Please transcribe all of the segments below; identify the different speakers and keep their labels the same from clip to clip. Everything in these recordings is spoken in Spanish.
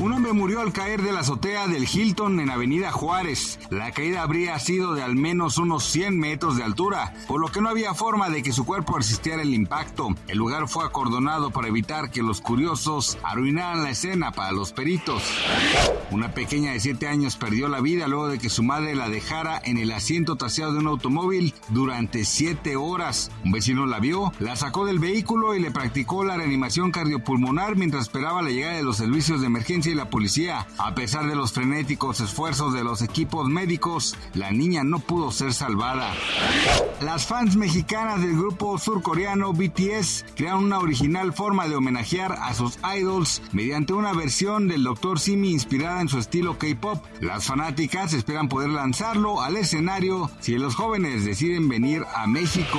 Speaker 1: Un hombre murió al caer de la azotea del Hilton en Avenida Juárez. La caída habría sido de al menos unos 100 metros de altura, por lo que no había forma de que su cuerpo resistiera el impacto. El lugar fue acordonado para evitar que los curiosos arruinaran la escena para los peritos. Una pequeña de 7 años perdió la vida luego de que su madre la dejara en el asiento trasero de un automóvil durante 7 horas. Un vecino la vio, la sacó del vehículo y le practicó la reanimación cardiopulmonar mientras esperaba la llegada de los servicios de emergencia y la policía. A pesar de los frenéticos esfuerzos de los equipos médicos, la niña no pudo ser salvada. Las fans mexicanas del grupo surcoreano BTS crearon una original forma de homenajear a sus idols mediante una versión del Dr. Simi inspirada en su estilo K-pop. Las fanáticas esperan poder lanzarlo al escenario si los jóvenes deciden venir a México.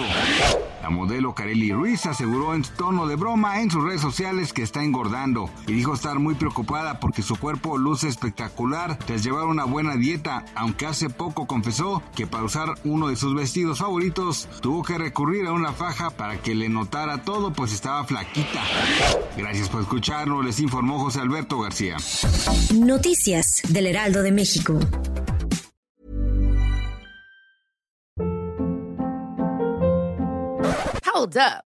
Speaker 1: La modelo Kareli Ruiz aseguró en tono de broma en sus redes sociales que está engordando y dijo estar muy preocupada porque su cuerpo luce espectacular tras llevar una buena dieta, aunque hace poco confesó que para usar uno de sus vestidos favoritos tuvo que recurrir a una faja para que le notara todo pues estaba flaquita. Gracias por escucharnos, les informó José Alberto García.
Speaker 2: Noticias del Heraldo de México.
Speaker 3: Hold up.